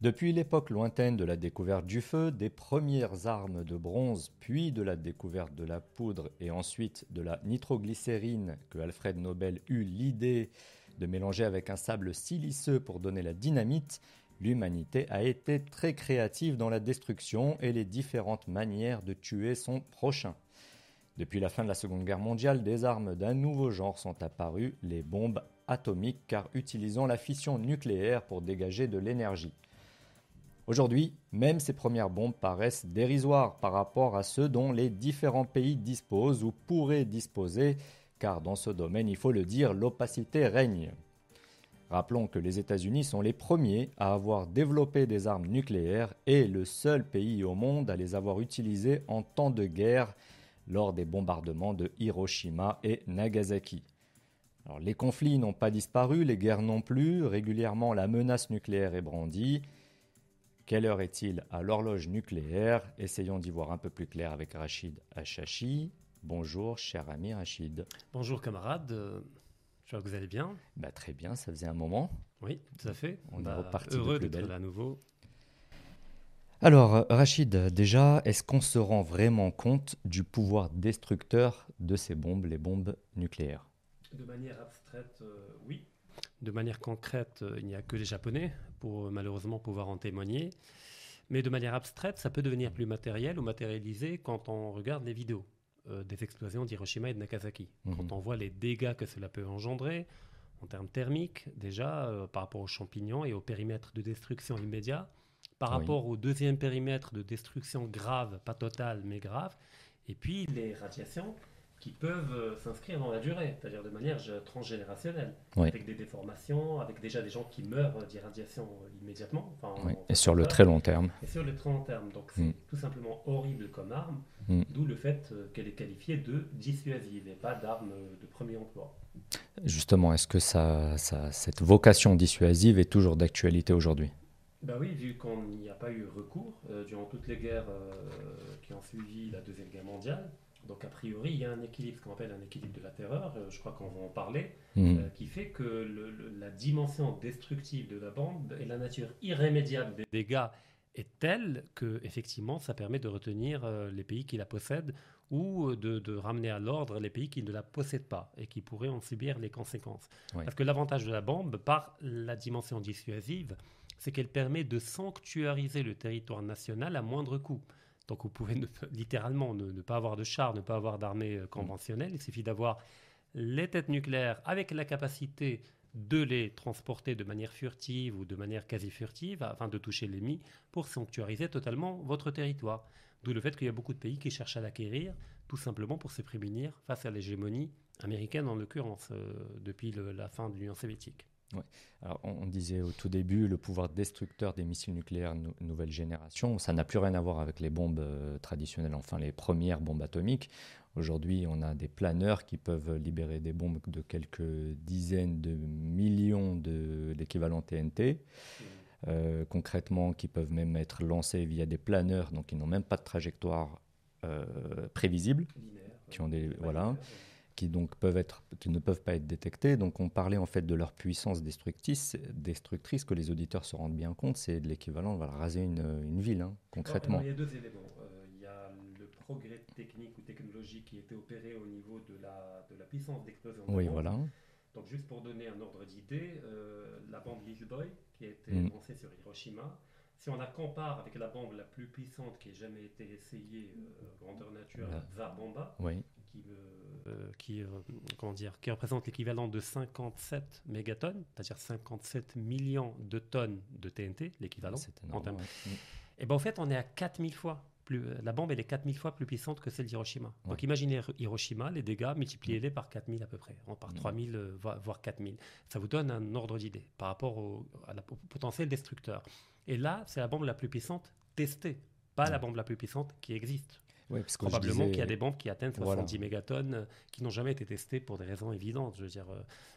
Depuis l'époque lointaine de la découverte du feu, des premières armes de bronze, puis de la découverte de la poudre et ensuite de la nitroglycérine que Alfred Nobel eut l'idée de mélanger avec un sable siliceux pour donner la dynamite, l'humanité a été très créative dans la destruction et les différentes manières de tuer son prochain. Depuis la fin de la Seconde Guerre mondiale, des armes d'un nouveau genre sont apparues, les bombes atomiques, car utilisant la fission nucléaire pour dégager de l'énergie. Aujourd'hui, même ces premières bombes paraissent dérisoires par rapport à ceux dont les différents pays disposent ou pourraient disposer, car dans ce domaine, il faut le dire, l'opacité règne. Rappelons que les États-Unis sont les premiers à avoir développé des armes nucléaires et le seul pays au monde à les avoir utilisées en temps de guerre lors des bombardements de Hiroshima et Nagasaki. les conflits n'ont pas disparu, les guerres non plus, régulièrement la menace nucléaire est brandie, quelle heure est-il à l'horloge nucléaire? Essayons d'y voir un peu plus clair avec Rachid Achachi. Bonjour, cher ami Rachid. Bonjour, camarade. Euh, j'espère que vous allez bien. Bah, très bien, ça faisait un moment. Oui, tout à fait. On est bah, reparti heureux d'être là à nouveau. Alors, Rachid, déjà, est-ce qu'on se rend vraiment compte du pouvoir destructeur de ces bombes, les bombes nucléaires? De manière abstraite, euh, oui. De manière concrète, euh, il n'y a que les Japonais pour euh, malheureusement pouvoir en témoigner. Mais de manière abstraite, ça peut devenir plus matériel ou matérialisé quand on regarde les vidéos euh, des explosions d'Hiroshima et de Nagasaki. Mhm. Quand on voit les dégâts que cela peut engendrer en termes thermiques, déjà par rapport aux champignons et au périmètre de destruction immédiat, par rapport au deuxième périmètre de destruction grave, pas totale mais grave, et puis les radiations qui peuvent euh, s'inscrire dans la durée, c'est-à-dire de manière transgénérationnelle, avec des déformations, avec déjà des gens qui meurent d'irradiation euh, immédiatement. et sur le très long terme. Et sur le très long terme. Donc c'est mm. tout simplement horrible comme arme, mm. d'où le fait euh, qu'elle est qualifiée de dissuasive et pas d'arme de premier emploi. Justement, est-ce que ça, ça, cette vocation dissuasive est toujours d'actualité aujourd'hui? Bah oui, vu qu'on n'y a pas eu recours durant toutes les guerres qui ont suivi la Deuxième Guerre mondiale, donc a priori, il y a un équilibre, ce qu'on appelle un équilibre de la terreur, euh, je crois qu'on va en parler, mhm. euh, qui fait que la dimension destructive de la bombe et la nature irrémédiable des dégâts est telle que effectivement, ça permet de retenir euh, les pays qui la possèdent ou de, ramener à l'ordre les pays qui ne la possèdent pas et qui pourraient en subir les conséquences. Parce que l'avantage de la bombe, par la dimension dissuasive, c'est qu'elle permet de sanctuariser le territoire national à moindre coût. Donc vous pouvez littéralement ne, pas avoir de chars, ne pas avoir d'armée euh, conventionnelle. Il suffit d'avoir les têtes nucléaires avec la capacité de les transporter de manière furtive ou de manière quasi furtive afin de toucher l'ennemi pour sanctuariser totalement votre territoire. D'où le fait qu'il y a beaucoup de pays qui cherchent à l'acquérir tout simplement pour se prémunir face à l'hégémonie américaine en l'occurrence euh, depuis la fin de l'Union soviétique. Alors, on, disait au tout début le pouvoir destructeur des missiles nucléaires nouvelle génération. Ça n'a plus rien à voir avec les bombes euh, traditionnelles, enfin les premières bombes atomiques. Aujourd'hui, on a des planeurs qui peuvent libérer des bombes de quelques dizaines de millions d'équivalents TNT. Euh, concrètement, qui peuvent même être lancés via des planeurs, donc ils n'ont même pas de trajectoire euh, prévisible, qui ont des voilà qui donc peuvent être, qui ne peuvent pas être détectés. Donc on parlait en fait de leur puissance destructrice, destructrice que les auditeurs se rendent bien compte, c'est de l'équivalent, de raser une, une ville, hein, concrètement. il y a deux éléments. Euh, il y a le progrès technique ou technologique qui était opéré au niveau de la, de la puissance d'explosion. Oui, voilà. Donc juste pour donner un ordre d'idée, euh, la bombe Little Boy qui a été mm. lancée sur Hiroshima, si on la compare avec la bombe la plus puissante qui ait jamais été essayée, euh, grandeur nature, la Zarbomba, oui qui, euh, qui, euh, comment dire, qui représente l'équivalent de 57 mégatonnes, c'est-à-dire 57 millions de tonnes de TNT, l'équivalent. en termes. Et ben en fait, on est à 4000 fois. Plus, euh, la bombe, elle est 4000 fois plus puissante que celle d'Hiroshima. Donc imaginez Hiroshima, les dégâts, multipliez-les par 4000 à peu près, hein, par 3000, voire 4000. Ça vous donne un ordre d'idée par rapport au, à la, potentiel destructeur. Et là, c'est la bombe la plus puissante testée, pas la bombe la plus puissante qui existe. Probablement qu'il y a des bombes qui atteignent 70 mégatonnes, qui n'ont jamais été testées pour des raisons évidentes. Je veux dire,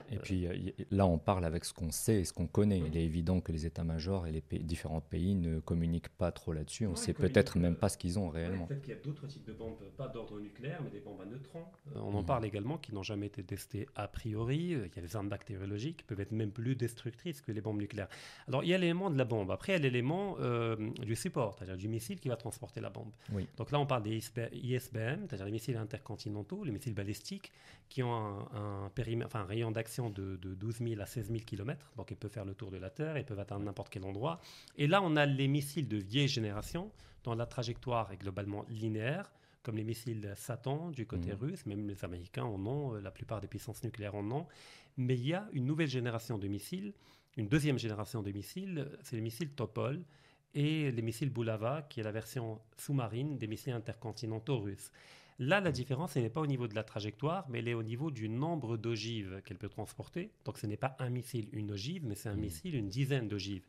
et puis là, on parle avec ce qu'on sait et ce qu'on connaît. Il est évident que les états-majors et les différents pays ne communiquent pas trop là-dessus. On ne sait peut-être même pas ce qu'ils ont réellement. Peut-être qu'il y a d'autres types de bombes, pas d'ordre nucléaire, mais des bombes à neutrons. on en mm. parle également, qui n'ont jamais été testées a priori. Il y a des armes bactériologiques qui peuvent être même plus destructrices que les bombes nucléaires. Alors, il y a l'élément de la bombe. Après, il y a l'élément euh, du support, c'est-à-dire du missile qui va transporter la bombe. Donc là, on parle des ISBM, c'est-à-dire les missiles intercontinentaux, les missiles balistiques, qui ont un, périmètre, enfin, un rayon d'action de, de 12 000 à 16 000 km. Donc, ils peuvent faire le tour de la Terre, ils peuvent atteindre n'importe quel endroit. Et là, on a les missiles de vieille génération, dont la trajectoire est globalement linéaire comme les missiles Satan du côté mmh. russe, même les Américains en ont, euh, la plupart des puissances nucléaires en ont. Mais il y a une nouvelle génération de missiles, une deuxième génération de missiles, c'est les missiles Topol et les missiles Bulava, qui est la version sous-marine des missiles intercontinentaux russes. Là, la différence, elle n'est pas au niveau de la trajectoire, mais elle est au niveau du nombre d'ogives qu'elle peut transporter. Donc, ce n'est pas un missile, une ogive, mais c'est un mmh. missile, une dizaine d'ogives.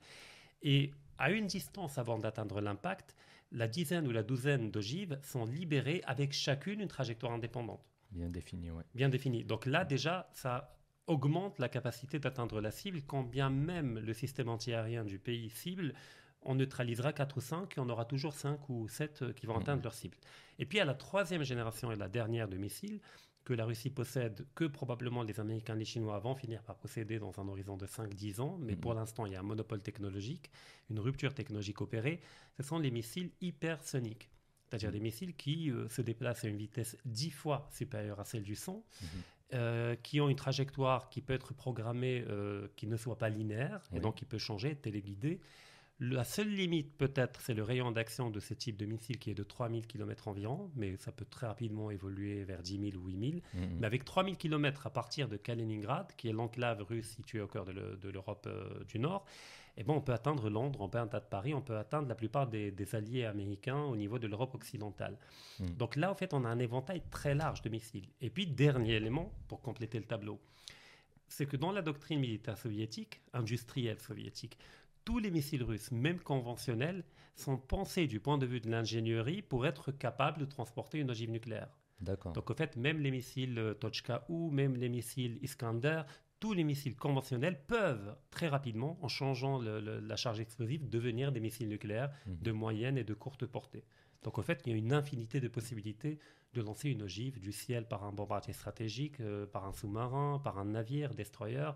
Et à une distance avant d'atteindre l'impact, la dizaine ou la douzaine d'ogives sont libérées avec chacune une trajectoire indépendante. Bien définie, oui. Bien définie. Donc là, déjà, ça augmente la capacité d'atteindre la cible, quand bien même le système antiaérien du pays cible, on neutralisera 4 ou 5 et on aura toujours 5 ou 7 euh, qui vont atteindre leur cible. Et puis à la troisième génération et la dernière de missiles, que la Russie possède, que probablement les Américains et les Chinois vont finir par posséder dans un horizon de 5-10 ans, mais pour l'instant il y a un monopole technologique, une rupture technologique opérée, ce sont les missiles hypersoniques. C'est-à-dire des missiles qui euh, se déplacent à une vitesse 10 fois supérieure à celle du son, euh, qui ont une trajectoire qui peut être programmée, euh, qui ne soit pas linéaire, et donc qui peut changer, téléguidée, la seule limite, peut-être, c'est le rayon d'action de ce type de missile qui est de 3000 km environ, mais ça peut très rapidement évoluer vers 10 000 ou 8 000. Mm-hmm. Mais avec 3000 km à partir de Kaliningrad, qui est l'enclave russe située au cœur de l'Europe euh, du Nord, eh ben, on peut atteindre Londres, on peut atteindre Paris, on peut atteindre la plupart des, alliés américains au niveau de l'Europe occidentale. Mm. Donc là, en fait, on a un éventail très large de missiles. Et puis, dernier élément, pour compléter le tableau, c'est que dans la doctrine militaire soviétique, industrielle soviétique, tous les missiles russes, même conventionnels, sont pensés du point de vue de l'ingénierie pour être capables de transporter une ogive nucléaire. D'accord. Donc, en fait, même les missiles euh, Tochka ou même les missiles Iskander, tous les missiles conventionnels peuvent très rapidement, en changeant la charge explosive, devenir des missiles nucléaires mhm. de moyenne et de courte portée. Donc, en fait, il y a une infinité de possibilités de lancer une ogive du ciel par un bombardier stratégique, euh, par un sous-marin, par un navire, destroyer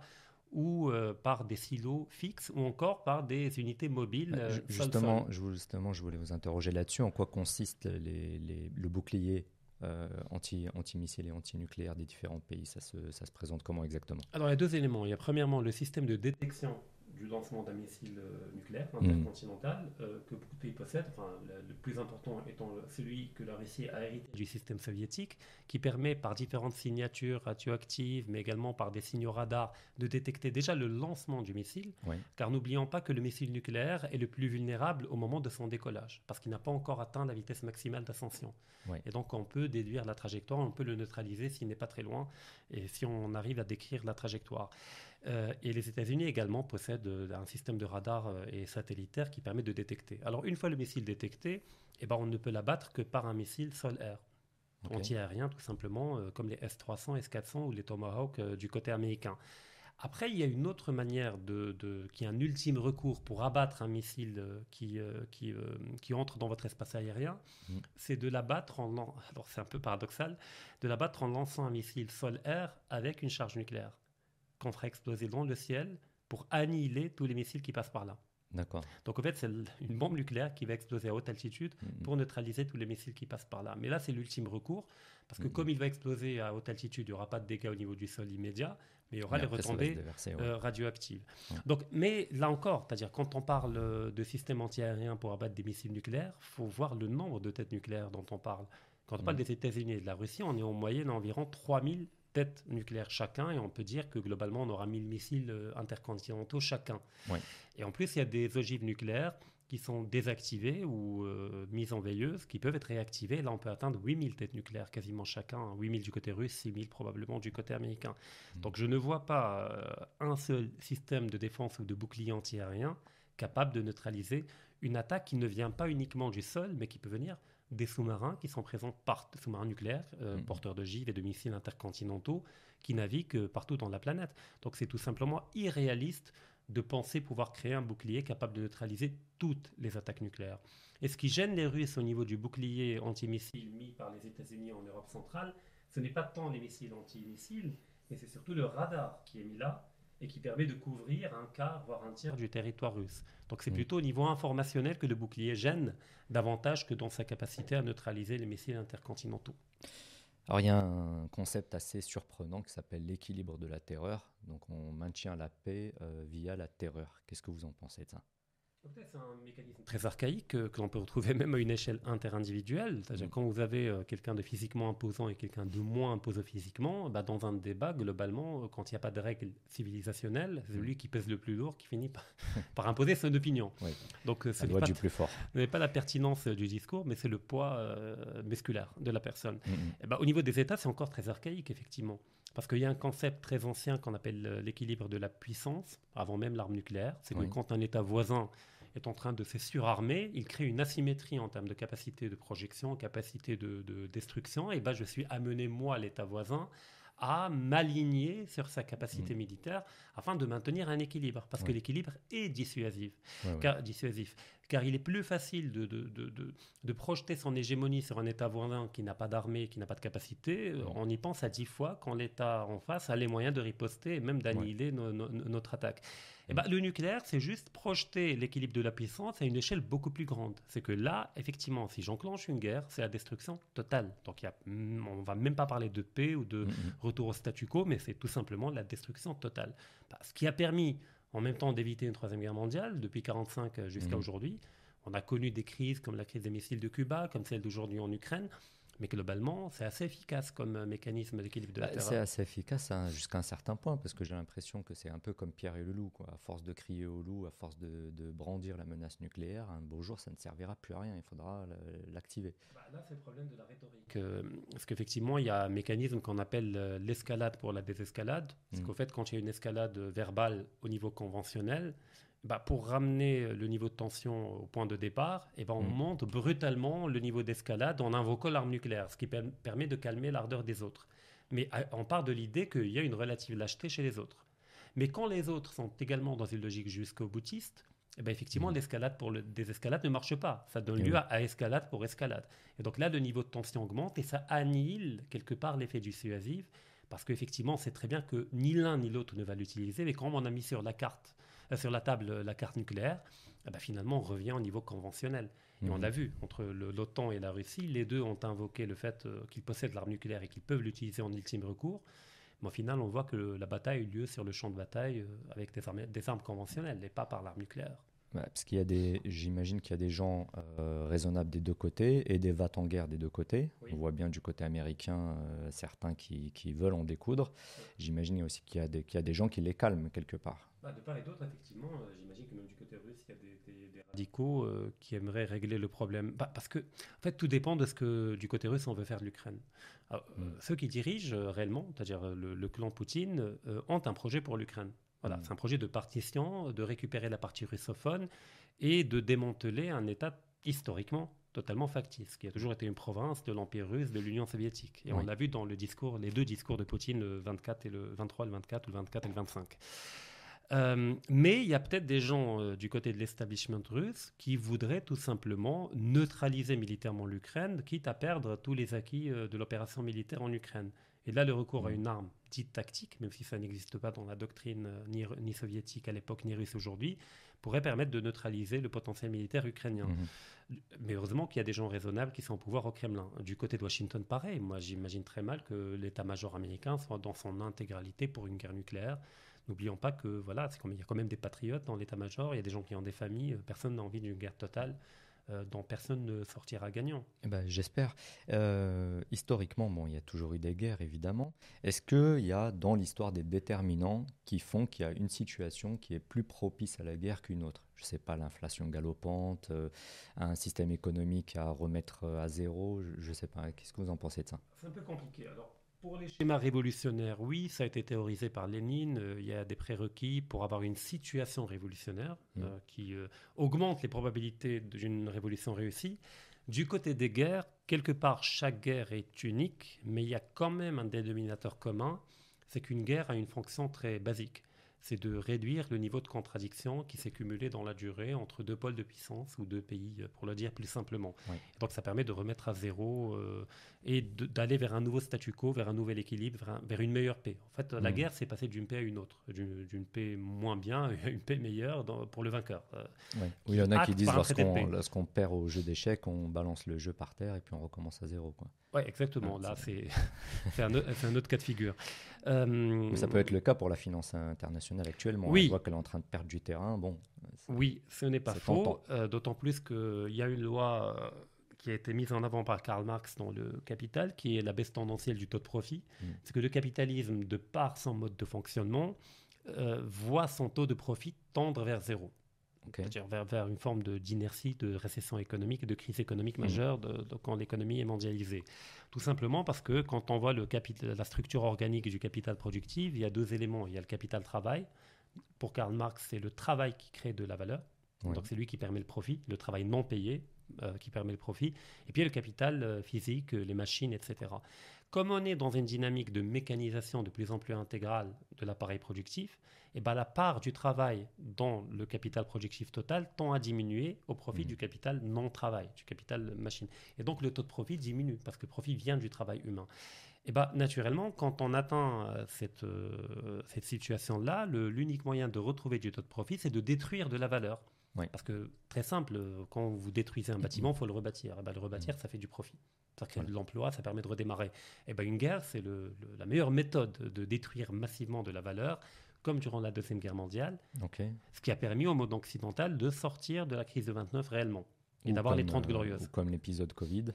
ou euh, par des silos fixes ou encore par des unités mobiles. Bah, euh, justement, je, justement, je voulais vous interroger là-dessus. En quoi consiste le bouclier euh, anti, anti-missile et anti-nucléaire des différents pays? Ça se, ça se présente comment exactement? Alors, il y a deux éléments. Il y a premièrement le système de détection du lancement d'un missile euh, nucléaire mmh. intercontinental euh, que beaucoup de pays possèdent, enfin, le, plus important étant celui que la Russie a hérité du système soviétique, qui permet par différentes signatures radioactives, mais également par des signaux radars, de détecter déjà le lancement du missile, car n'oublions pas que le missile nucléaire est le plus vulnérable au moment de son décollage, parce qu'il n'a pas encore atteint la vitesse maximale d'ascension. Et donc on peut déduire la trajectoire, on peut le neutraliser s'il n'est pas très loin, et si on arrive à décrire la trajectoire. Euh, et les États-Unis également possèdent euh, un système de radar euh, et satellitaire qui permet de détecter. Alors une fois le missile détecté, eh ben, on ne peut l'abattre que par un missile sol-air. Anti-aérien tout simplement, comme les S-300, S-400 ou les Tomahawk du côté américain. Après, il y a une autre manière de, qui est un ultime recours pour abattre un missile qui, qui, qui entre dans votre espace aérien, mm. c'est de l'abattre en, alors c'est un peu paradoxal, de l'abattre en lançant un missile sol-air avec une charge nucléaire qu'on fera exploser dans le ciel pour annihiler tous les missiles qui passent par là. D'accord. Donc en fait, c'est une bombe nucléaire qui va exploser à haute altitude mm-hmm. pour neutraliser tous les missiles qui passent par là. Mais là, c'est l'ultime recours, parce que mm-hmm. comme il va exploser à haute altitude, il n'y aura pas de dégâts au niveau du sol immédiat, mais il y aura les retombées euh, radioactives. Donc, mais là encore, c'est-à-dire quand on parle de système antiaérien pour abattre des missiles nucléaires, il faut voir le nombre de têtes nucléaires dont on parle. Quand on parle mm. des États-Unis et de la Russie, on est en moyenne à environ 3000 têtes nucléaires chacun, et on peut dire que globalement, on aura 1000 missiles euh, intercontinentaux chacun. Et en plus, il y a des ogives nucléaires qui sont désactivées ou euh, mises en veilleuse, qui peuvent être réactivées. Là, on peut atteindre 8000 têtes nucléaires quasiment chacun, 8000 du côté russe, 6000 probablement du côté américain. Mmh. Donc je ne vois pas euh, un seul système de défense ou de bouclier antiaérien capable de neutraliser une attaque qui ne vient pas uniquement du sol, mais qui peut venir des sous-marins qui sont présents par sous-marins nucléaires, euh, mm. porteurs de et de missiles intercontinentaux, qui naviguent partout dans la planète. Donc c'est tout simplement irréaliste de penser pouvoir créer un bouclier capable de neutraliser toutes les attaques nucléaires. Et ce qui gêne les Russes au niveau du bouclier antimissile mis par les États-Unis en Europe centrale, ce n'est pas tant les missiles antimissiles, mais c'est surtout le radar qui est mis là et qui permet de couvrir un quart, voire un tiers du territoire russe. Donc c'est plutôt au niveau informationnel que le bouclier gêne davantage que dans sa capacité à neutraliser les missiles intercontinentaux. Alors il y a un concept assez surprenant qui s'appelle l'équilibre de la terreur. Donc on maintient la paix euh, via la terreur. Qu'est-ce que vous en pensez de ça? C'est un mécanisme très archaïque euh, que, l'on peut retrouver même à une échelle interindividuelle. C'est-à-dire mm. quand vous avez euh, quelqu'un de physiquement imposant et quelqu'un de moins imposant physiquement, bah, dans un débat, globalement, euh, quand il n'y a pas de règles civilisationnelles, c'est mm. lui qui pèse le plus lourd qui finit par, imposer son opinion. Donc c'est pas, du plus fort. Ce n'est pas la pertinence du discours, mais c'est le poids musculaire de la personne. Mm, et bah, au niveau des États, c'est encore très archaïque, effectivement. Parce qu'il y a un concept très ancien qu'on appelle l'équilibre de la puissance, avant même l'arme nucléaire. C'est que quand un État voisin est en train de se surarmer, il crée une asymétrie en termes de capacité de projection, capacité de, destruction, et ben je suis amené, moi, l'État voisin, à m'aligner sur sa capacité mm. militaire afin de maintenir un équilibre, parce que l'équilibre est dissuasif, car, dissuasif, car il est plus facile de, de, de, de, projeter son hégémonie sur un État voisin qui n'a pas d'armée, qui n'a pas de capacité. On y pense à dix fois quand l'État en face a les moyens de riposter et même d'annihiler notre attaque. Et eh ben, le nucléaire, c'est juste projeter l'équilibre de la puissance à une échelle beaucoup plus grande. C'est que là, effectivement, si j'enclenche une guerre, c'est la destruction totale. Donc, y a, mm, on ne va même pas parler de paix ou de retour au statu quo, mais c'est tout simplement la destruction totale. Ce qui a permis en même temps d'éviter une troisième guerre mondiale depuis 1945 jusqu'à aujourd'hui. On a connu des crises comme la crise des missiles de Cuba, comme celle d'aujourd'hui en Ukraine. Mais globalement, c'est assez efficace comme euh, mécanisme d'équilibre de la bah, C'est assez efficace hein, jusqu'à un certain point, parce que j'ai l'impression que c'est un peu comme Pierre et le loup. Quoi. À force de crier au loup, à force de, brandir la menace nucléaire, un beau jour, ça ne servira plus à rien. Il faudra l'activer. Bah, là, c'est le problème de la rhétorique. Euh, parce qu'effectivement, il y a un mécanisme qu'on appelle euh, l'escalade pour la désescalade. Parce mmh. qu'au fait, quand il y a une escalade verbale au niveau conventionnel, bah, pour ramener le niveau de tension au point de départ, et eh ben on mm. monte brutalement le niveau d'escalade en invoquant l'arme nucléaire, ce qui permet de calmer l'ardeur des autres. Mais euh, on part de l'idée qu'il y a une relative lâcheté chez les autres. Mais quand les autres sont également dans une logique jusqu'au boutiste, et eh ben effectivement, mm. l'escalade pour le désescalade ne marche pas. Ça donne lieu à, escalade pour escalade. Et donc là, le niveau de tension augmente et ça annihile quelque part l'effet du dissuasif, parce qu'effectivement, on sait très bien que ni l'un ni l'autre ne va l'utiliser, mais quand on a mis sur la carte euh, sur la table la carte nucléaire, eh ben, finalement, on revient au niveau conventionnel. Et on mhm. a vu, entre l'OTAN et la Russie, les deux ont invoqué le fait euh, qu'ils possèdent l'arme nucléaire et qu'ils peuvent l'utiliser en ultime recours. Mais au final, on voit que la bataille a eu lieu sur le champ de bataille euh, avec des armes, des armes conventionnelles et pas par l'arme nucléaire. parce qu'il y a des, j'imagine qu'il y a des gens raisonnables des deux côtés et des vats en guerre des deux côtés. On voit bien du côté américain certains qui, qui, veulent en découdre. J'imagine aussi qu'il y, qu'il y, a des gens qui les calment quelque part. Bah, de part et d'autre, effectivement, euh, j'imagine que même du côté russe, il y a des, radicaux euh, qui aimeraient régler le problème. Bah, parce que, en fait, tout dépend de ce que du côté russe on veut faire de l'Ukraine. Euh, mm. Ceux qui dirigent réellement, c'est-à-dire le, clan Poutine, ont un projet pour l'Ukraine. Voilà, mm. c'est un projet de partition, de récupérer la partie russophone et de démanteler un État historiquement totalement factice, qui a toujours été une province de l'Empire russe, de l'Union soviétique. Et on l'a vu dans le discours, les deux discours de Poutine, le 24 et le 23, le 24 ou le 24 et le 25. Euh, mais il y a peut-être des gens euh, du côté de l'establishment russe qui voudraient tout simplement neutraliser militairement l'Ukraine, quitte à perdre tous les acquis euh, de l'opération militaire en Ukraine. Et là, le recours à une arme dite tactique, même si ça n'existe pas dans la doctrine ni, ni soviétique à l'époque, ni russe aujourd'hui, pourrait permettre de neutraliser le potentiel militaire ukrainien. Mhm. Mais heureusement qu'il y a des gens raisonnables qui sont au pouvoir au Kremlin. Du côté de Washington, pareil. Moi, j'imagine très mal que l'état-major américain soit dans son intégralité pour une guerre nucléaire. N'oublions pas que voilà, c'est comme, il y a quand même des patriotes dans l'état-major, il y a des gens qui ont des familles, euh, personne n'a envie d'une guerre totale. Euh, dont personne ne sortira gagnant. Eh ben, J'espère. Euh, historiquement, bon, il y a toujours eu des guerres, évidemment. Est-ce qu'il y a dans l'histoire des déterminants qui font qu'il y a une situation qui est plus propice à la guerre qu'une autre? Je ne sais pas, l'inflation galopante, un système économique à remettre à zéro, je ne sais pas. Qu'est-ce que vous en pensez de ça? C'est un peu compliqué. Alors, pour les schémas révolutionnaires, oui, ça a été théorisé par Lénine. Euh, il y a des prérequis pour avoir une situation révolutionnaire mm. euh, qui euh, augmente les probabilités d'une révolution réussie. Du côté des guerres, quelque part, chaque guerre est unique, mais il y a quand même un dénominateur commun, c'est qu'une guerre a une fonction très basique c'est de réduire le niveau de contradiction qui s'est cumulé dans la durée entre deux pôles de puissance ou deux pays, euh, pour le dire plus simplement. Donc ça permet de remettre à zéro euh, et d'aller vers un nouveau statu quo, vers un nouvel équilibre, vers, une meilleure paix. En fait, la mmh. guerre, c'est passer d'une paix à une autre, d'une paix moins bien à une paix meilleure pour le vainqueur. Euh, oui, il y en a qui disent lorsqu'on perd au jeu d'échecs, on balance le jeu par terre et puis on recommence à zéro. Oui, exactement. Là, c'est un, un, autre cas de figure. ça peut être le cas pour la finance internationale actuellement. Oui. On voit qu'elle est en train de perdre du terrain. Bon, oui, ce n'est pas faux. Euh, d'autant plus qu'il y a une loi euh, qui a été mise en avant par Karl Marx dans le Capital, qui est la baisse tendancielle du taux de profit. Mm. C'est que le capitalisme, de par son mode de fonctionnement, euh, voit son taux de profit tendre vers zéro. C'est-à-dire vers, une forme d'inertie, de, récession économique, de crise économique majeure quand l'économie est mondialisée. Tout simplement parce que quand on voit le la structure organique du capital productif, il y a deux éléments. Il y a le capital travail, pour Karl Marx, c'est le travail qui crée de la valeur. Donc c'est lui qui permet le profit, le travail non payé euh, qui permet le profit. Et puis il y a le capital euh, physique, les machines, etc. Comme on est dans une dynamique de mécanisation de plus en plus intégrale de l'appareil productif, et eh ben la part du travail dans le capital productif total tend à diminuer au profit mmh. du capital non-travail, du capital machine. Et donc le taux de profit diminue parce que le profit vient du travail humain. Eh ben, naturellement, quand on atteint euh, cette, euh, cette situation-là, l'unique moyen de retrouver du taux de profit, c'est de détruire de la valeur. Parce que, très simple, quand vous détruisez un bâtiment, il faut le rebâtir. Eh ben, le rebâtir, mm. ça fait du profit. C'est-à-dire que l'emploi, ça permet de redémarrer. Et eh ben, une guerre, c'est le, la meilleure méthode de détruire massivement de la valeur, comme durant la Deuxième Guerre mondiale. Ce qui a permis au monde occidental de sortir de la crise de 29 réellement. Et d'avoir les 30 glorieuses. Ou comme l'épisode Covid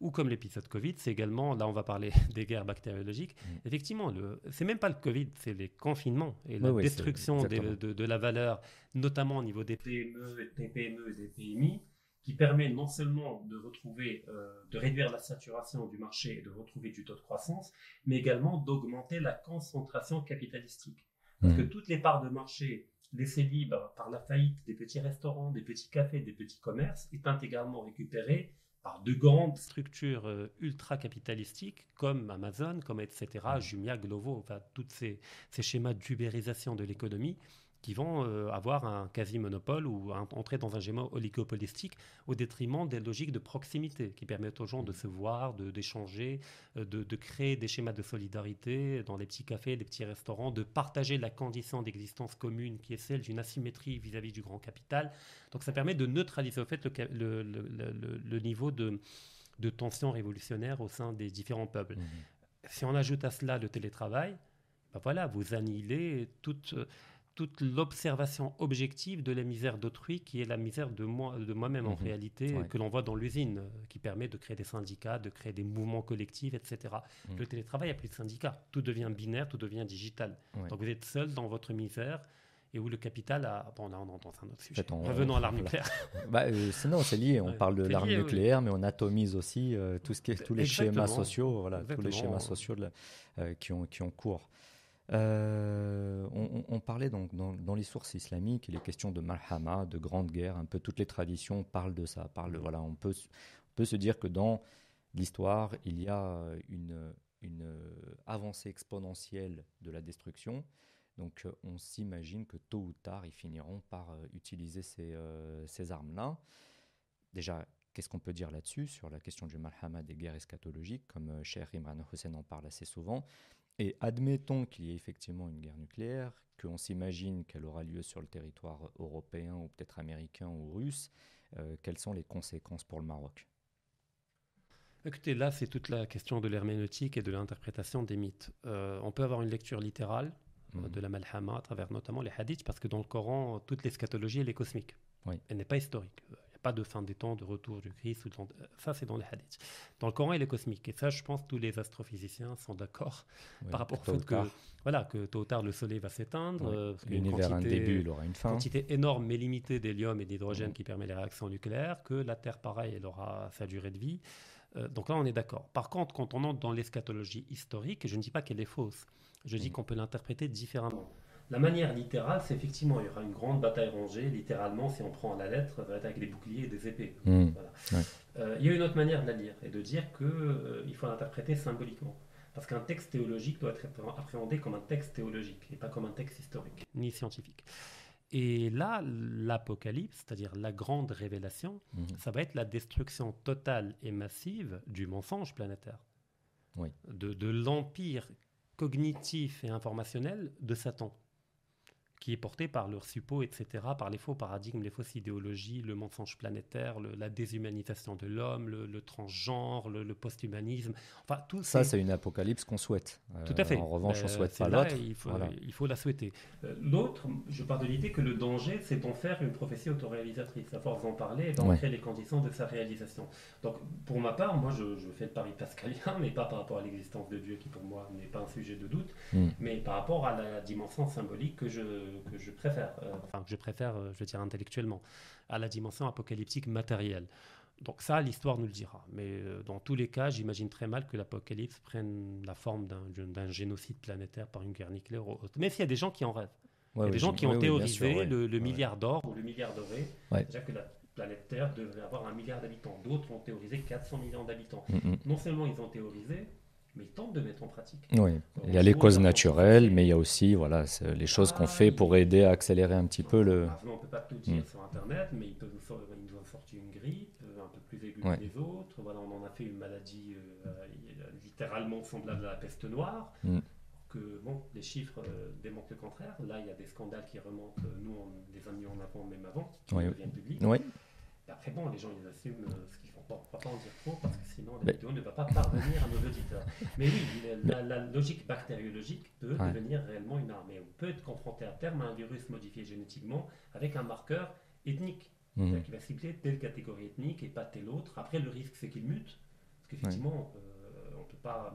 ou comme l'épisode Covid, c'est également, là on va parler des guerres bactériologiques, mm. effectivement, c'est même pas le Covid, c'est les confinements et la destruction de, la valeur, notamment au niveau des PME, des PME et des PMI, qui permet non seulement de retrouver, euh, de réduire la saturation du marché et de retrouver du taux de croissance, mais également d'augmenter la concentration capitalistique. Parce que toutes les parts de marché laissées libres par la faillite des petits restaurants, des petits cafés, des petits commerces, étant également récupérées par de grandes structures euh, ultra-capitalistiques comme Amazon, comme etc., mm. Jumia, Glovo, enfin, tous ces, ces schémas d'ubérisation de l'économie qui vont euh, avoir un quasi-monopole ou entrer dans un schéma oligopolistique au détriment des logiques de proximité qui permettent aux gens de se voir, d'échanger, de, euh, de, de, créer des schémas de solidarité dans les petits cafés, des petits restaurants, de partager la condition d'existence commune qui est celle d'une asymétrie vis-à-vis du grand capital. Donc ça permet de neutraliser au fait le, le, le, le niveau de, de tension révolutionnaire au sein des différents peuples. Mmh. Si on ajoute à cela le télétravail, ben voilà, vous annihilez toute toute l'observation objective de la misère d'autrui, qui est la misère de moi, de moi-même en mhm. réalité, que l'on voit dans l'usine, euh, qui permet de créer des syndicats, de créer des mouvements collectifs, etc. Mhm. Le télétravail, il n'y a plus de syndicats. Tout devient binaire, tout devient digital. Donc vous êtes seul dans votre misère et où le capital a. Bon, là, on entend un autre sujet. Revenons à l'arme nucléaire. bah, euh, sinon, c'est lié. On parle de l'arme nucléaire, mais on atomise aussi euh, tout ce qui est, tous les schémas sociaux, voilà, tous les schémas sociaux qui, ont, qui ont cours. Euh, on, parlait donc dans, les sources islamiques, il est question de malhama, de grande guerre, un peu toutes les traditions parlent de ça. Parlent, voilà, on peut, peut se dire que dans l'histoire, il y a une, une avancée exponentielle de la destruction. Donc on s'imagine que tôt ou tard, ils finiront par euh, utiliser ces, euh, ces armes-là. Déjà, qu'est-ce qu'on peut dire là-dessus, sur la question du malhama des guerres eschatologiques, comme Cheikh Imran Hussein en parle assez souvent et admettons qu'il y ait effectivement une guerre nucléaire, qu'on s'imagine qu'elle aura lieu sur le territoire européen ou peut-être américain ou russe, euh, quelles sont les conséquences pour le Maroc? Écoutez, là, c'est toute la question de l'herméneutique et de l'interprétation des mythes. Euh, on peut avoir une lecture littérale euh, mhm. de la Malhama à travers notamment les hadiths, parce que dans le Coran, toute l'eschatologie, elle est cosmique. Elle n'est pas historique pas de fin des temps, de retour du Christ. Ça, c'est dans les hadiths. Dans le Coran, il est cosmique. Et ça, je pense que tous les astrophysiciens sont d'accord par rapport au fait que, voilà, que tôt ou tard, le Soleil va s'éteindre. Euh, L'univers a un début, il aura une fin. quantité énorme mais limitée d'hélium et d'hydrogène qui permet les réactions nucléaires, que la Terre, pareil, elle aura sa durée de vie. Euh, donc là, on est d'accord. Par contre, quand on entre dans l'eschatologie historique, je ne dis pas qu'elle est fausse. Je dis qu'on peut l'interpréter différemment. La manière littérale, c'est effectivement, il y aura une grande bataille rangée, littéralement, si on prend à la lettre, ça va être avec des boucliers et des épées. Mmh. Euh, il y a une autre manière de la lire, et de dire qu'il euh, faut l'interpréter symboliquement. Parce qu'un texte théologique doit être appréhendé comme un texte théologique, et pas comme un texte historique, ni scientifique. Et là, l'Apocalypse, c'est-à-dire la grande révélation, mmh. ça va être la destruction totale et massive du mensonge planétaire. Oui. De, de l'empire cognitif et informationnel de Satan qui est porté par leurs suppôts, etc., par les faux paradigmes, les fausses idéologies, le mensonge planétaire, la déshumanisation de l'homme, le, transgenre, le, post-humanisme. Enfin, tout ça, c'est une apocalypse qu'on souhaite. Tout à fait. En revanche, on ne souhaite pas l'autre. Il, faut, il faut la souhaiter. Euh, l'autre, je pars de l'idée que le danger, c'est d'en faire une prophétie autoréalisatrice. À force d'en parler, d'en créer les conditions de sa réalisation. Donc, pour ma part, moi, je, fais le pari pascalien, mais pas par rapport à l'existence de Dieu, qui pour moi n'est pas un sujet de doute, hmm. mais par rapport à la dimension symbolique que je que je préfère, euh, enfin que je préfère, euh, je veux dire intellectuellement, à la dimension apocalyptique matérielle. Donc ça, l'histoire nous le dira. Mais euh, dans tous les cas, j'imagine très mal que l'apocalypse prenne la forme d'un génocide planétaire par une guerre nucléaire. Mais s'il y a des gens qui en rêvent. il y a des gens qui ont théorisé le, milliard d'or ou le milliard doré. Déjà que la planète Terre devrait avoir un milliard d'habitants. D'autres ont théorisé 400 millions d'habitants. Mm, mm. Non seulement ils ont théorisé, mais ils tentent de mettre en pratique. Oui, il y a les causes naturelles, mais il y a aussi voilà, les choses qu'on fait pour aider à accélérer un petit peu le... on ne peut pas tout dire mm. sur Internet, mais ils, peuvent nous, ont sorti une grippe euh, un peu plus aiguë que les autres. Voilà, on en a fait une maladie euh, littéralement semblable à la peste noire. Mm. Que, bon, les chiffres euh, démontrent le contraire. Là, il y a des scandales qui remontent, nous, on les a mis en avant même avant, qui deviennent publics. Après, bon, les gens, ils assument ce qu'ils Bon, on ne va pas en dire trop parce que sinon la vidéo ne va pas parvenir à nos auditeurs. Mais oui, la, logique bactériologique peut devenir réellement une arme. Et on peut être confronté à terme à un virus modifié génétiquement avec un marqueur ethnique qui va cibler telle catégorie ethnique et pas telle autre. Après, le risque, c'est qu'il mute. Parce qu'effectivement, euh, on ne peut pas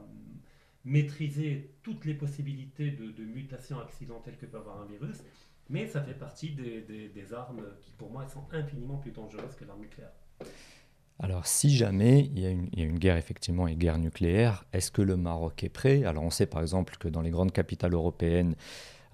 maîtriser toutes les possibilités de, de mutation accidentelle que peut avoir un virus. Mais ça fait partie des, armes qui, pour moi, sont infiniment plus dangereuses que l'arme nucléaire. Alors, si jamais il y, a une, guerre, effectivement, une guerre nucléaire, est-ce que le Maroc est prêt? Alors, on sait par exemple que dans les grandes capitales européennes,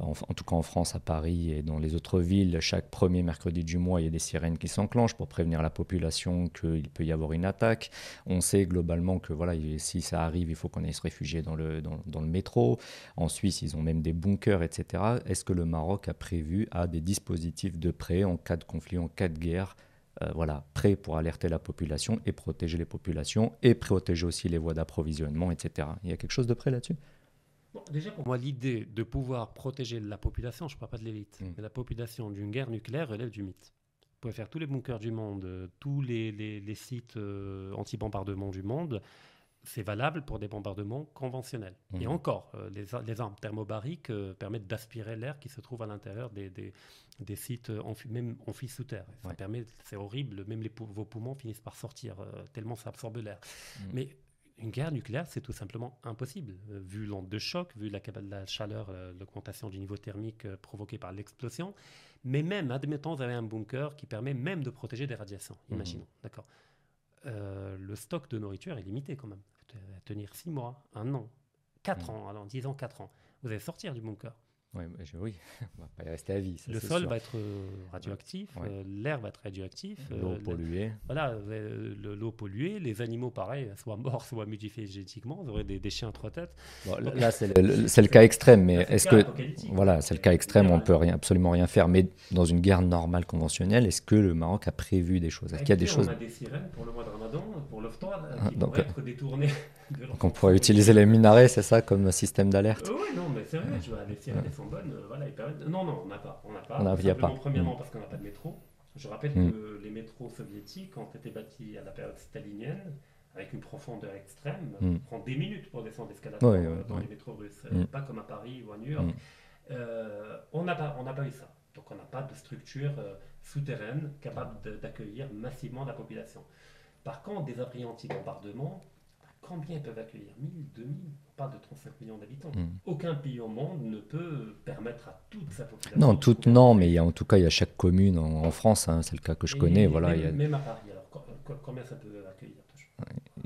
en, tout cas en France, à Paris et dans les autres villes, chaque premier mercredi du mois, il y a des sirènes qui s'enclenchent pour prévenir la population qu'il peut y avoir une attaque. On sait globalement que voilà, si ça arrive, il faut qu'on aille se réfugier dans le, dans, le métro. En Suisse, ils ont même des bunkers, etc. Est-ce que le Maroc a prévu à des dispositifs de prêt en cas de conflit, en cas de guerre euh, voilà, prêt pour alerter la population et protéger les populations et protéger aussi les voies d'approvisionnement, etc. Il y a quelque chose de prêt là-dessus? Déjà, pour moi, l'idée de pouvoir protéger la population, je ne parle pas de l'élite, hmm. mais la population d'une guerre nucléaire relève du mythe. Vous pouvez faire tous les bunkers du monde, tous les, les, sites euh, anti-bombardement du monde c'est valable pour des bombardements conventionnels. Et mhm. encore, euh, les, armes thermobariques euh, permettent d'aspirer l'air qui se trouve à l'intérieur des, des, sites même enfouis sous terre. Ça permet, c'est horrible, même les, vos poumons finissent par sortir tellement ça absorbe l'air. Mhm. Mais une guerre nucléaire, c'est tout simplement impossible, vu l'onde de choc, vu la, la chaleur, l'augmentation du niveau thermique provoquée par l'explosion. Mais même, admettons, vous avez un bunker qui permet même de protéger des radiations, mhm. imaginons, d'accord le stock de nourriture est limité quand même tenir 6 mois, un an, 4 mm. ans, alors 10 ans, 4 ans. Vous allez sortir du bunker. Oui, oui, on va pas y rester à vie. le sol va être euh, radioactif, euh, l'air va être radioactif. Euh, l'eau polluée. Voilà, l'eau polluée, les animaux, pareil, soit morts, soit modifiés génétiquement. Vous aurez des, des chiens à trois têtes. là, c'est le, cas extrême, mais est-ce que. Voilà, c'est le cas extrême, on ne peut rien, absolument rien faire. Mais dans une guerre normale, conventionnelle, est-ce que le Maroc a prévu des choses? Est-ce qu'il y a des choses? On a des sirènes pour le mois de Ramadan, pour l'oftar, ah, qui donc, être détournées. Donc on pourrait utiliser les minarets, c'est ça, comme système d'alerte? Oui, non, mais c'est vrai, je vois, les sirènes, elles sont bonnes. voilà, non, non, on n'a pas. On n'a pas. On a, pas. Premièrement, mm. parce qu'on n'a pas de métro. Je rappelle mm. que les métros soviétiques ont été bâtis à la période stalinienne avec une profondeur extrême. Mm. On prend des minutes pour descendre l'escalade dans les métros russes, pas comme à Paris ou à New York. Euh, on n'a pas, pas eu ça. Donc on n'a pas de structure euh, souterraine capable d'accueillir massivement la population. Par contre, des abris anti-bombardement, combien peuvent accueillir 1000, 2000 On parle de 35 millions d'habitants. Hmm. Aucun pays au monde ne peut permettre à toute sa population. Non, toute non, mais il y a, en tout cas, il y a chaque commune en, France, hein, c'est le cas que je connais. Voilà, même, il y a... même à Paris, alors combien ça peut accueillir?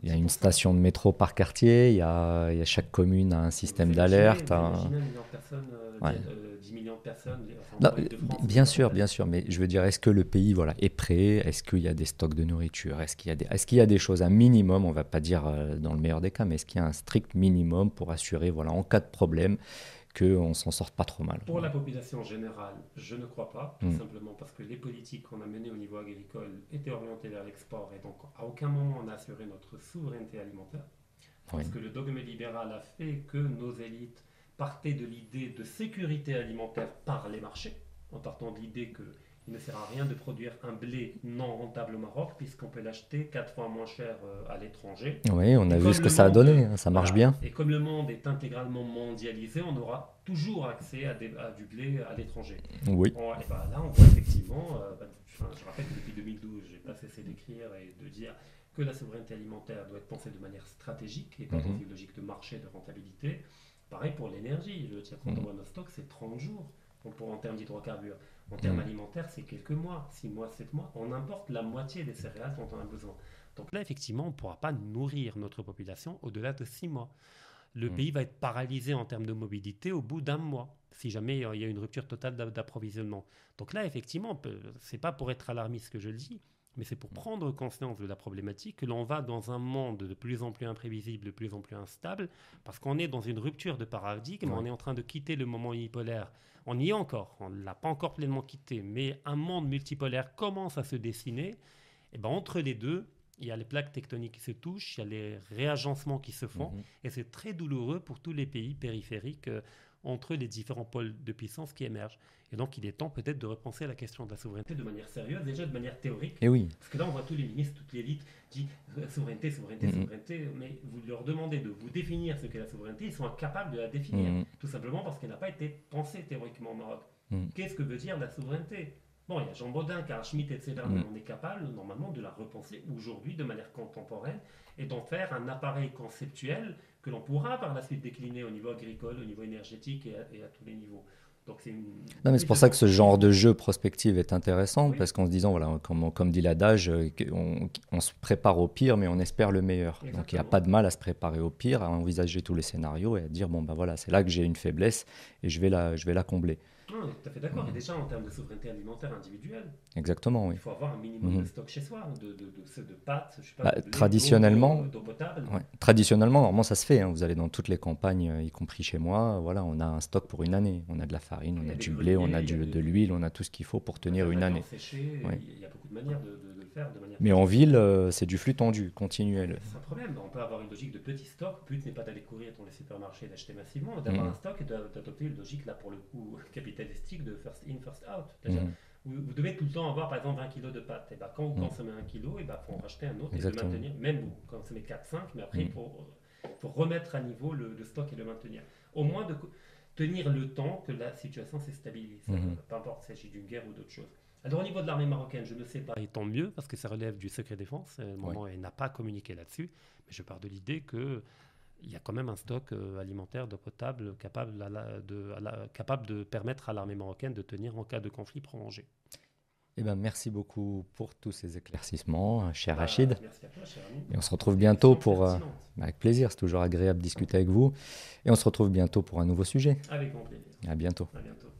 Il y a une station de métro par quartier, il y a, il y a chaque commune a un système d'alerte. Un... 10 millions de personnes. bien sûr, bien sûr, mais je veux dire, est-ce que le pays voilà, est prêt? Est-ce qu'il y a des stocks de nourriture? Est-ce qu'il y, a des, est qu'il y a des choses, un minimum, on ne va pas dire dans le meilleur des cas, mais est-ce qu'il y a un strict minimum pour assurer, voilà, en cas de problème, qu'on s'en sorte pas trop mal. Pour la population générale, je ne crois pas, tout mm. simplement parce que les politiques qu'on a menées au niveau agricole étaient orientées vers l'export et donc à aucun moment on a assuré notre souveraineté alimentaire. Parce que le dogme libéral a fait que nos élites partaient de l'idée de sécurité alimentaire par les marchés, en partant de l'idée que il ne sert à rien de produire un blé non rentable au Maroc puisqu'on peut l'acheter quatre fois moins cher euh, à l'étranger. Oui, on a vu ce que ça a donné, hein, ça marche bien. Et comme le monde est intégralement mondialisé, on aura toujours accès à, du blé à l'étranger. Oui. et ben là, on voit effectivement, euh, bah, je rappelle que depuis 2012, j'ai pas cessé d'écrire et de dire que la souveraineté alimentaire doit être pensée de manière stratégique et pas dans mhm. une logique de marché, de rentabilité. Pareil pour l'énergie. Je quand on voit nos stocks, c'est 30 jours pour, en termes d'hydrocarbures. En termes mm. alimentaires, c'est quelques mois, 6 mois, 7 mois. On importe la moitié des céréales dont on a besoin. Donc là, effectivement, on ne pourra pas nourrir notre population au-delà de 6 mois. Le mm. pays va être paralysé en termes de mobilité au bout d'un mois, si jamais euh, il y a une rupture totale d'approvisionnement. Donc là, effectivement, ce n'est pas pour être alarmiste que je le dis, mais c'est pour mm. prendre conscience de la problématique que l'on va dans un monde de plus en plus imprévisible, de plus en plus instable, parce qu'on est dans une rupture de paradigme, on est en train de quitter le moment unipolaire on y est encore, on ne l'a pas encore pleinement quitté, mais un monde multipolaire commence à se dessiner. Et ben entre les deux, il y a les plaques tectoniques qui se touchent, il y a les réagencements qui se font, mhm. et c'est très douloureux pour tous les pays périphériques euh, entre les différents pôles de puissance qui émergent. Et donc, il est temps peut-être de repenser la question de la souveraineté de manière sérieuse, déjà de manière théorique. Et oui. Parce que là, on voit tous les ministres, toute l'élite dit euh, souveraineté, souveraineté, souveraineté, mais vous leur demandez de vous définir ce qu'est la souveraineté, ils sont incapables de la définir. Tout simplement parce qu'elle n'a pas été pensée théoriquement au Maroc. Mm. Qu'est-ce que veut dire la souveraineté? Bon, il y a Jean Baudin, Karl Schmitt, etc. Mm. on est capable, normalement, de la repenser aujourd'hui de manière contemporaine et d'en faire un appareil conceptuel que l'on pourra par la suite décliner au niveau agricole, au niveau énergétique et à, tous les niveaux. Non, mais c'est pour ça que ce genre de jeu prospective est intéressant, parce qu'en se disant, voilà, comme, comme dit l'adage, euh, on, on, se prépare au pire, mais on espère le meilleur. Donc il n'y a pas de mal à se préparer au pire, à envisager tous les scénarios et à dire, bon, ben voilà, c'est là que j'ai une faiblesse et je vais la, je vais la combler. Non, tout à fait d'accord. Et déjà, en termes de souveraineté alimentaire individuelle, Exactement, oui. il faut avoir un minimum de mhm. stock chez soi, de, de, de, de pâtes, je sais pas, bah, traditionnellement, d'eau potable. Traditionnellement, normalement, ça se fait. Hein. Vous allez dans toutes les campagnes, euh, y compris chez moi, voilà, on a un stock pour une année. On a de la farine, on a, du blé, on a du, de l'huile, on a tout ce qu'il faut pour tenir une année. Il y a beaucoup de manières de mais en ville, euh, c'est du flux tendu, continuel. C'est un problème. On peut avoir une logique de petit stock. Le but n'est pas d'aller courir dans les supermarchés et d'acheter massivement, d'avoir mm. un stock et d'adopter une logique, là, pour le coup, capitalistique de first in, first out. Mm. Vous, devez tout le temps avoir, par exemple, 20 kg de pâtes. Et ben, quand vous mm. consommez un kilo, il faut en racheter un autre et le maintenir. Même vous consommez 4-5, mais après, il faut, remettre à niveau le, stock et le maintenir. Au moins de tenir le temps que la situation s'est stabilisée. Mm-hmm. Peu importe s'il s'agit d'une guerre ou d'autre chose. Alors au niveau de l'armée marocaine, je ne sais pas, et tant mieux, parce que ça relève du secret défense, le moment elle n'a pas communiqué là-dessus, mais je pars de l'idée qu'il y a quand même un stock euh, alimentaire d'eau potable capable, de, capable de permettre à l'armée marocaine de tenir en cas de conflit prolongé. Eh ben, merci beaucoup pour tous ces éclaircissements, euh, cher bah, Rachid. Merci à toi, cher Et on se retrouve bientôt pour. Euh, avec plaisir, c'est toujours agréable de discuter avec vous. Et on se retrouve bientôt pour un nouveau sujet. Avec grand plaisir. À bientôt. À bientôt.